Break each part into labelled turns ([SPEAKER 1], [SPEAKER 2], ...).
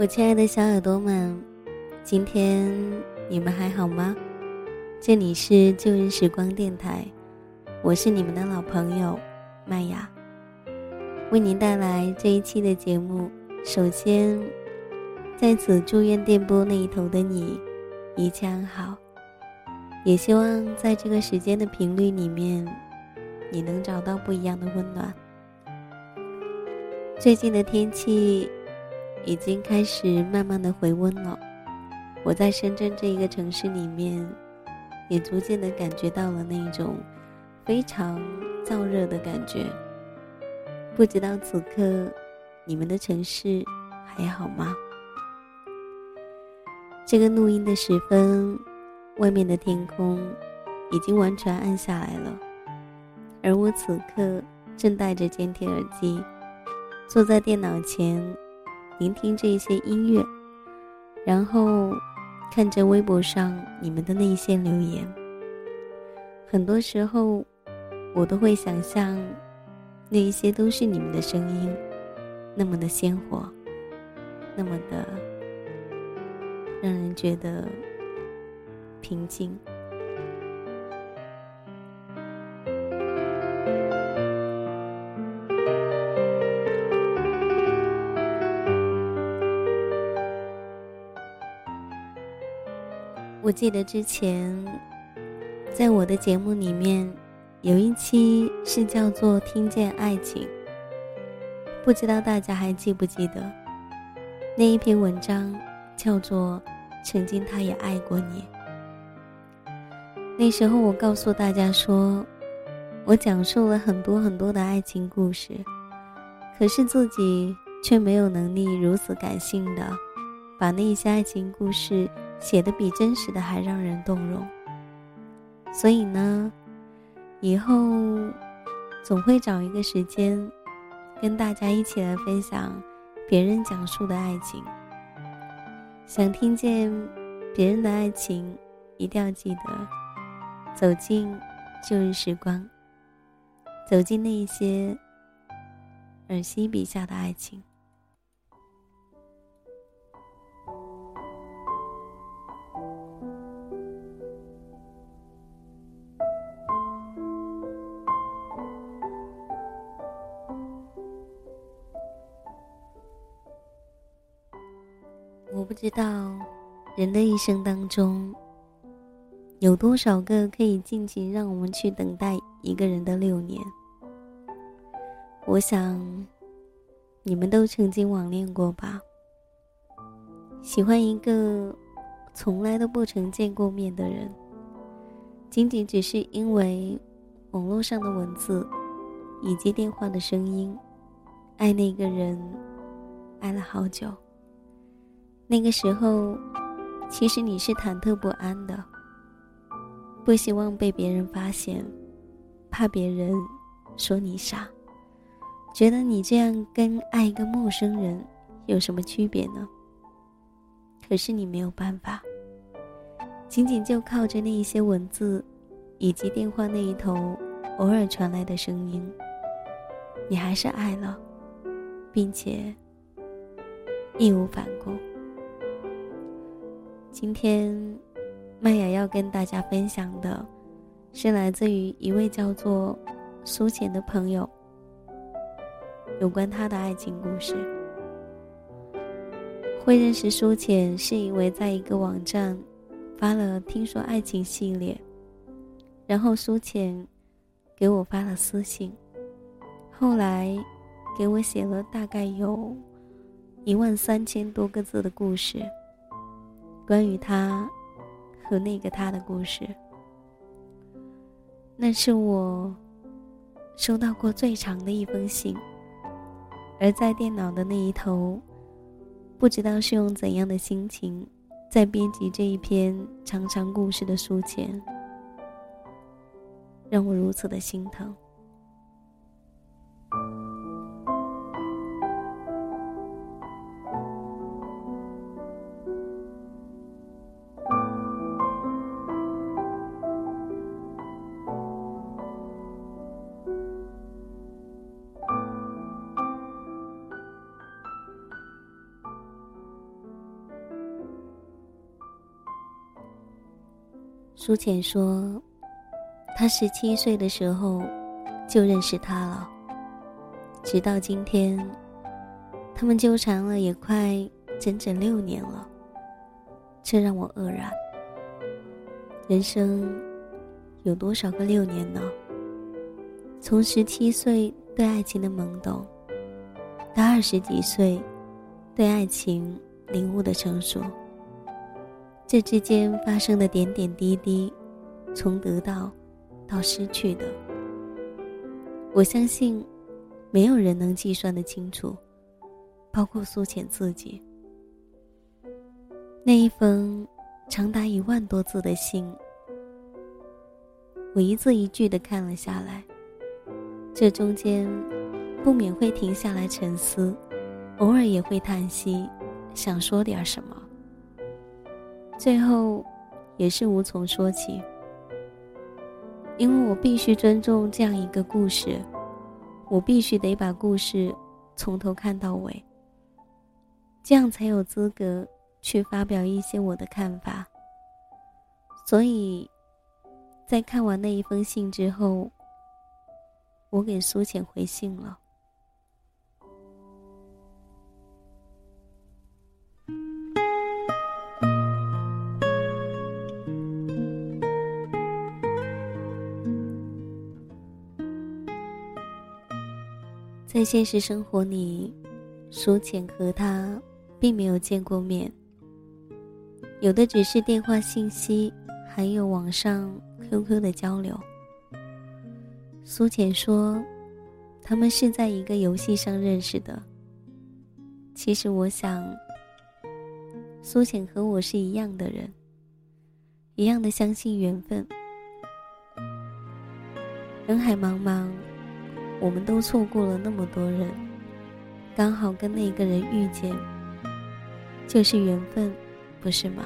[SPEAKER 1] 我亲爱的小耳朵们，今天你们还好吗？这里是旧日时光电台，我是你们的老朋友麦雅，为您带来这一期的节目。首先，在此祝愿电波那一头的你一切安好，也希望在这个时间的频率里面，你能找到不一样的温暖。最近的天气。已经开始慢慢的回温了，我在深圳这一个城市里面，也逐渐的感觉到了那一种非常燥热的感觉。不知道此刻你们的城市还好吗？这个录音的时分，外面的天空已经完全暗下来了，而我此刻正戴着监听耳机，坐在电脑前。聆听这一些音乐，然后看着微博上你们的那一些留言。很多时候，我都会想象，那一些都是你们的声音，那么的鲜活，那么的让人觉得平静。我记得之前，在我的节目里面，有一期是叫做《听见爱情》，不知道大家还记不记得？那一篇文章叫做《曾经他也爱过你》。那时候我告诉大家说，我讲述了很多很多的爱情故事，可是自己却没有能力如此感性的把那些爱情故事。写的比真实的还让人动容，所以呢，以后总会找一个时间，跟大家一起来分享别人讲述的爱情。想听见别人的爱情，一定要记得走进旧日时光，走进那些尔西笔下的爱情。我不知道，人的一生当中，有多少个可以尽情让我们去等待一个人的六年。我想，你们都曾经网恋过吧？喜欢一个从来都不曾见过面的人，仅仅只是因为网络上的文字以及电话的声音，爱那个人，爱了好久。那个时候，其实你是忐忑不安的，不希望被别人发现，怕别人说你傻，觉得你这样跟爱一个陌生人有什么区别呢？可是你没有办法，仅仅就靠着那一些文字，以及电话那一头偶尔传来的声音，你还是爱了，并且义无反顾。今天，麦雅要跟大家分享的，是来自于一位叫做苏浅的朋友，有关他的爱情故事。会认识苏浅，是因为在一个网站发了“听说爱情”系列，然后苏浅给我发了私信，后来给我写了大概有一万三千多个字的故事。关于他和那个他的故事，那是我收到过最长的一封信。而在电脑的那一头，不知道是用怎样的心情在编辑这一篇长长故事的书签，让我如此的心疼。苏浅说，他十七岁的时候就认识他了，直到今天，他们纠缠了也快整整六年了。这让我愕然。人生有多少个六年呢？从十七岁对爱情的懵懂，到二十几岁对爱情领悟的成熟，这之间发生的点点滴滴，从得到到失去的，我相信没有人能计算的清楚，包括苏浅自己。那一封长达一万多字的信，我一字一句的看了下来。这中间不免会停下来沉思，偶尔也会叹息，想说点什么。最后也是无从说起，因为我必须尊重这样一个故事，我必须得把故事从头看到尾，这样才有资格。去发表一些我的看法，所以，在看完那一封信之后，我给苏浅回信了。在现实生活里，苏浅和他并没有见过面。有的只是电话信息，还有网上 QQ 的交流。苏浅说，他们是在一个游戏上认识的。其实我想，苏浅和我是一样的人，一样的相信缘分。人海茫茫，我们都错过了那么多人，刚好跟那个人遇见，就是缘分。不是吗？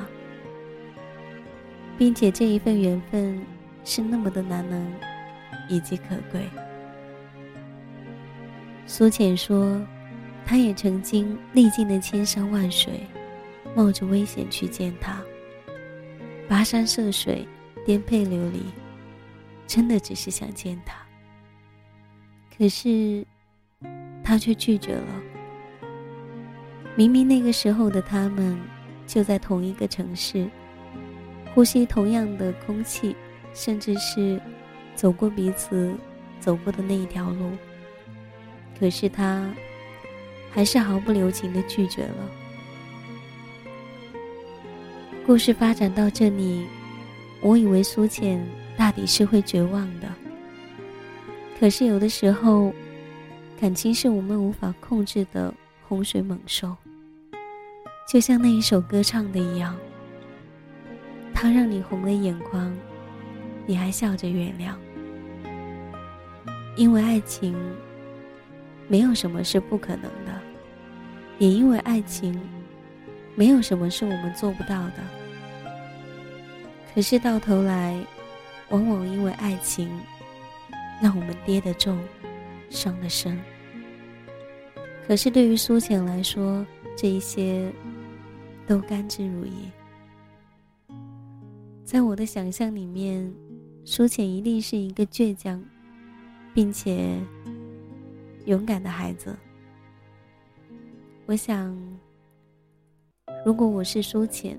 [SPEAKER 1] 并且这一份缘分是那么的难能以及可贵。苏浅说，他也曾经历尽了千山万水，冒着危险去见他，跋山涉水，颠沛流离，真的只是想见他。可是，他却拒绝了。明明那个时候的他们。就在同一个城市，呼吸同样的空气，甚至是走过彼此走过的那一条路。可是他还是毫不留情的拒绝了。故事发展到这里，我以为苏浅大抵是会绝望的。可是有的时候，感情是我们无法控制的洪水猛兽。就像那一首歌唱的一样，他让你红了眼眶，你还笑着原谅。因为爱情，没有什么是不可能的，也因为爱情，没有什么是我们做不到的。可是到头来，往往因为爱情，让我们跌得重，伤得深。可是对于苏浅来说，这一些。都甘之如饴。在我的想象里面，苏浅一定是一个倔强，并且勇敢的孩子。我想，如果我是苏浅，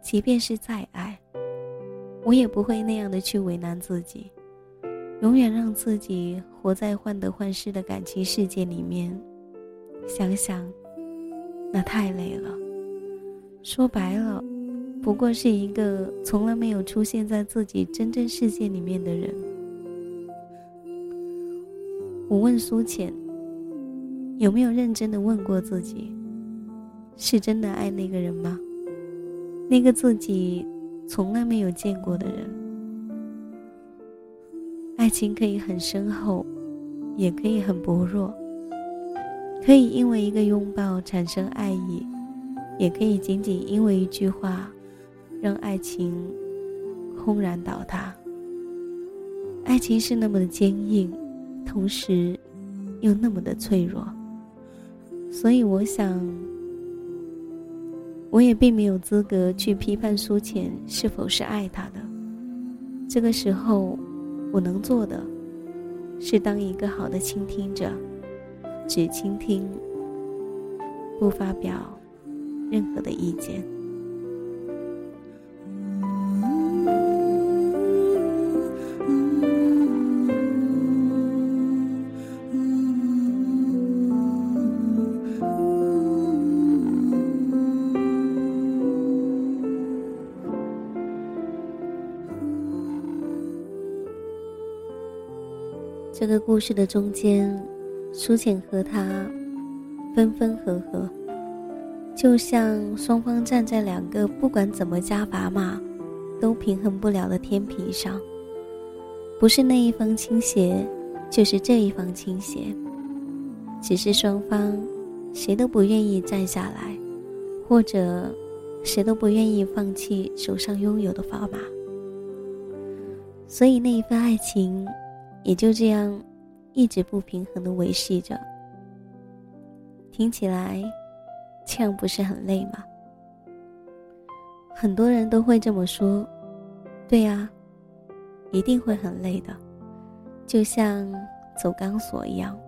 [SPEAKER 1] 即便是再爱，我也不会那样的去为难自己，永远让自己活在患得患失的感情世界里面。想想，那太累了。说白了，不过是一个从来没有出现在自己真正世界里面的人。我问苏浅，有没有认真的问过自己，是真的爱那个人吗？那个自己从来没有见过的人。爱情可以很深厚，也可以很薄弱，可以因为一个拥抱产生爱意。也可以仅仅因为一句话，让爱情轰然倒塌。爱情是那么的坚硬，同时又那么的脆弱。所以我想，我也并没有资格去批判苏浅是否是爱他的，这个时候，我能做的，是当一个好的倾听者，只倾听，不发表任何的意见。这个故事的中间，苏浅和他分分合合，就像双方站在两个不管怎么加砝码都平衡不了的天平上，不是那一方倾斜，就是这一方倾斜，只是双方谁都不愿意站下来，或者谁都不愿意放弃手上拥有的砝码，所以那一份爱情。也就这样，一直不平衡的维系着。听起来，这样不是很累吗？很多人都会这么说。对呀，一定会很累的，就像走钢索一样，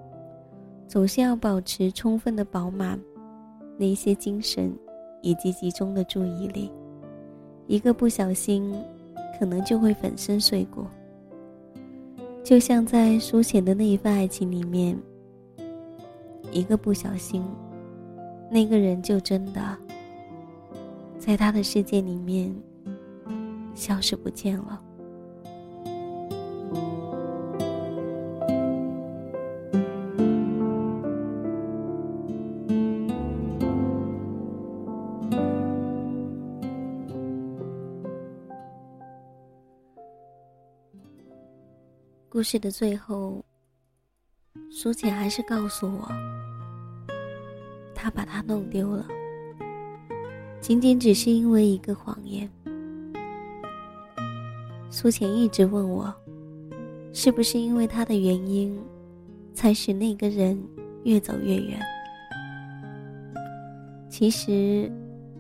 [SPEAKER 1] 总是要保持充分的饱满，那些精神以及集中的注意力，一个不小心，可能就会粉身碎骨。就像在书写的那一份爱情里面，一个不小心，那个人就真的在他的世界里面消失不见了。故事的最后，苏浅还是告诉我，他把他弄丢了，仅仅只是因为一个谎言。苏浅一直问我，是不是因为他的原因，才使那个人越走越远？其实，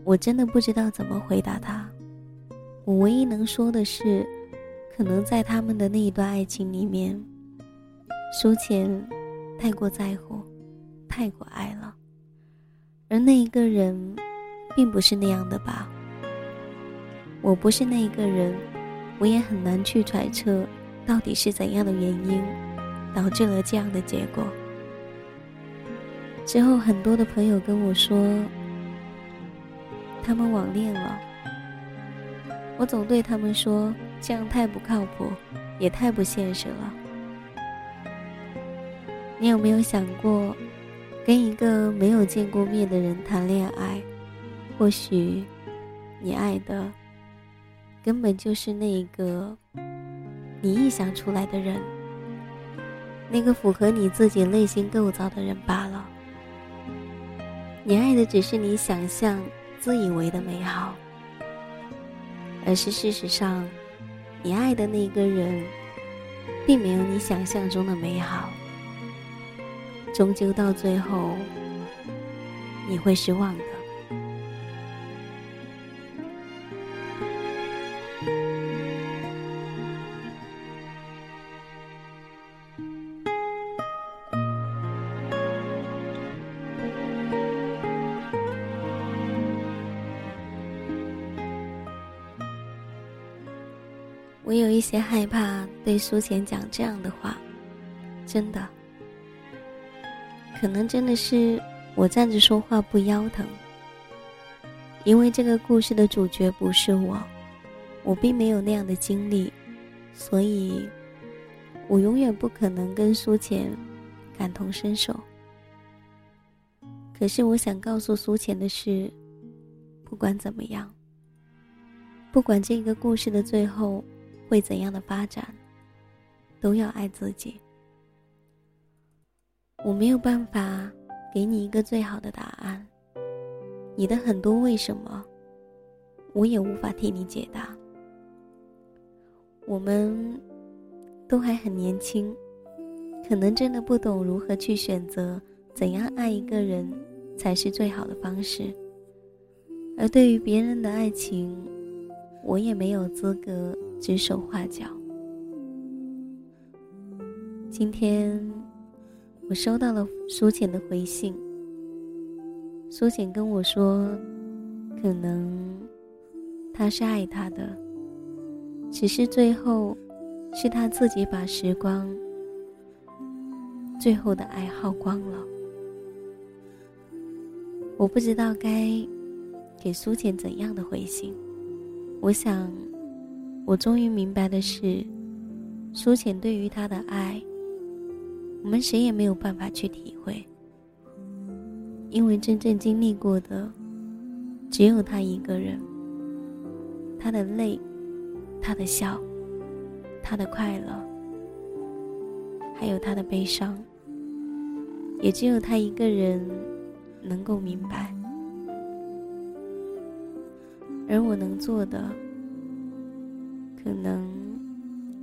[SPEAKER 1] 我真的不知道怎么回答他。我唯一能说的是。可能在他们的那一段爱情里面，苏浅太过在乎，太过爱了，而那一个人，并不是那样的吧？我不是那一个人，我也很难去揣测，到底是怎样的原因，导致了这样的结果。之后很多的朋友跟我说，他们网恋了，我总对他们说。这样太不靠谱，也太不现实了。你有没有想过，跟一个没有见过面的人谈恋爱？或许，你爱的，根本就是那个你臆想出来的人，那个符合你自己内心构造的人罢了。你爱的只是你想象、自以为的美好，而是事实上。你爱的那个人，并没有你想象中的美好，终究到最后，你会失望的。些害怕对苏浅讲这样的话，真的，可能真的是我站着说话不腰疼，因为这个故事的主角不是我，我并没有那样的经历，所以，我永远不可能跟苏浅感同身受。可是我想告诉苏浅的是，不管怎么样，不管这个故事的最后。会怎样的发展，都要爱自己。我没有办法给你一个最好的答案，你的很多为什么，我也无法替你解答。我们都还很年轻，可能真的不懂如何去选择怎样爱一个人才是最好的方式。而对于别人的爱情，我也没有资格。指手画脚。今天我收到了苏浅的回信。苏浅跟我说，可能他是爱他的，只是最后是他自己把时光最后的爱耗光了。我不知道该给苏浅怎样的回信。我想，我终于明白的是，苏浅对于他的爱，我们谁也没有办法去体会。因为真正经历过的，只有他一个人。他的泪，他的笑，他的快乐，还有他的悲伤，也只有他一个人能够明白。而我能做的，可能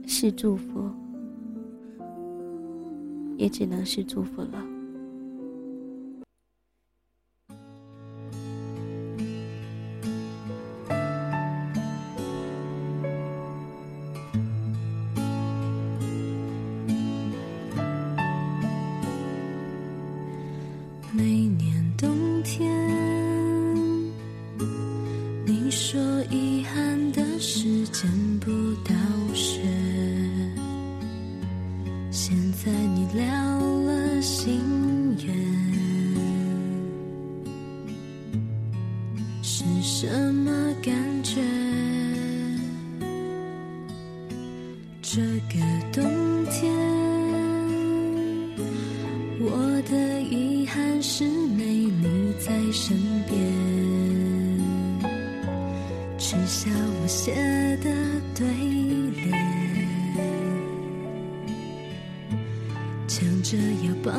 [SPEAKER 1] 是祝福，也只能是祝福了。
[SPEAKER 2] 感觉这个冬天，我的遗憾是没你在身边，取消我写的对联，抢着要帮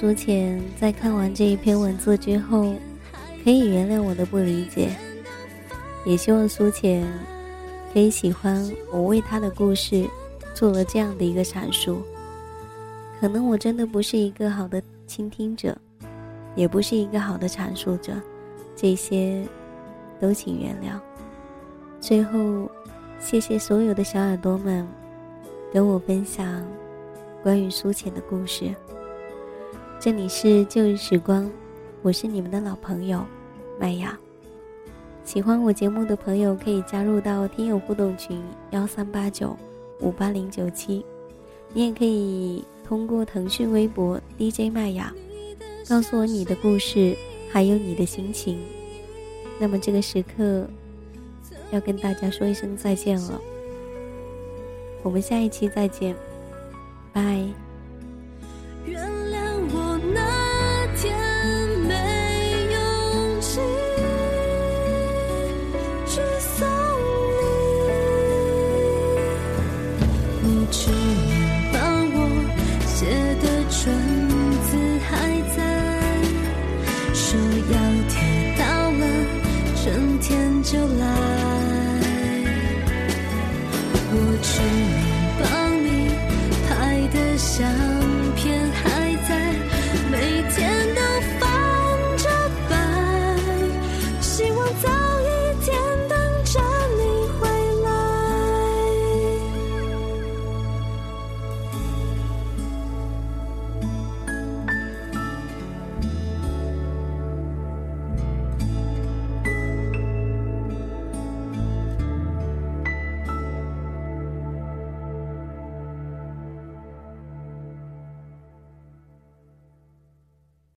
[SPEAKER 1] 苏浅在看完这一篇文字之后，可以原谅我的不理解，也希望苏浅可以喜欢我为他的故事做了这样的一个阐述。可能我真的不是一个好的倾听者，也不是一个好的阐述者，这些都请原谅。最后，谢谢所有的小耳朵们跟我分享关于苏浅的故事。这里是旧日时光，我是你们的老朋友麦雅。喜欢我节目的朋友可以加入到听友互动群幺三八九五八零九七，你也可以通过腾讯微博 DJ 麦雅告诉我你的故事，还有你的心情。那么这个时刻要跟大家说一声再见了，我们下一期再见，拜。
[SPEAKER 2] 痴，